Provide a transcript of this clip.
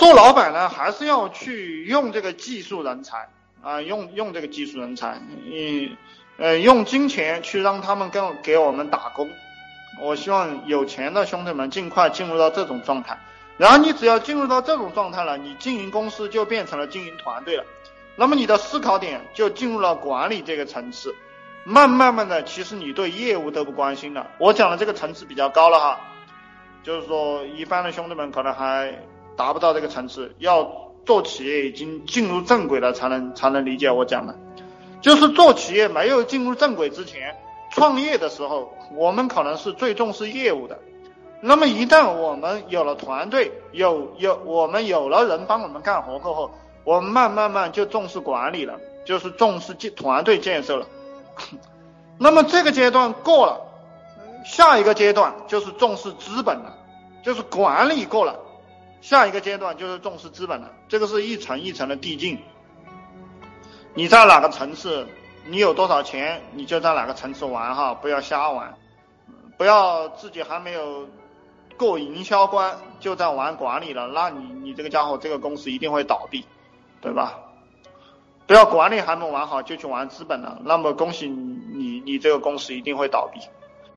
做老板呢，还是要去用这个技术人才啊，用用这个技术人才，嗯呃，用金钱去让他们跟给我们打工。我希望有钱的兄弟们尽快进入到这种状态。然后你只要进入到这种状态了，你经营公司就变成了经营团队了。那么你的思考点就进入了管理这个层次。慢慢慢的，其实你对业务都不关心了。我讲的这个层次比较高了哈，就是说一般的兄弟们可能还达不到这个层次，要做企业已经进入正轨了才能才能理解我讲的。就是做企业没有进入正轨之前，创业的时候，我们可能是最重视业务的。那么一旦我们有了团队，有有我们有了人帮我们干活过后，我们慢慢慢就重视管理了，就是重视建团队建设了。那么这个阶段过了，下一个阶段就是重视资本了，就是管理过了，下一个阶段就是重视资本了。这个是一层一层的递进。你在哪个层次，你有多少钱，你就在哪个层次玩哈，不要瞎玩，不要自己还没有过营销关就在玩管理了，那你你这个家伙这个公司一定会倒闭，对吧？不要管理还没玩好就去玩资本了，那么恭喜你，你你这个公司一定会倒闭。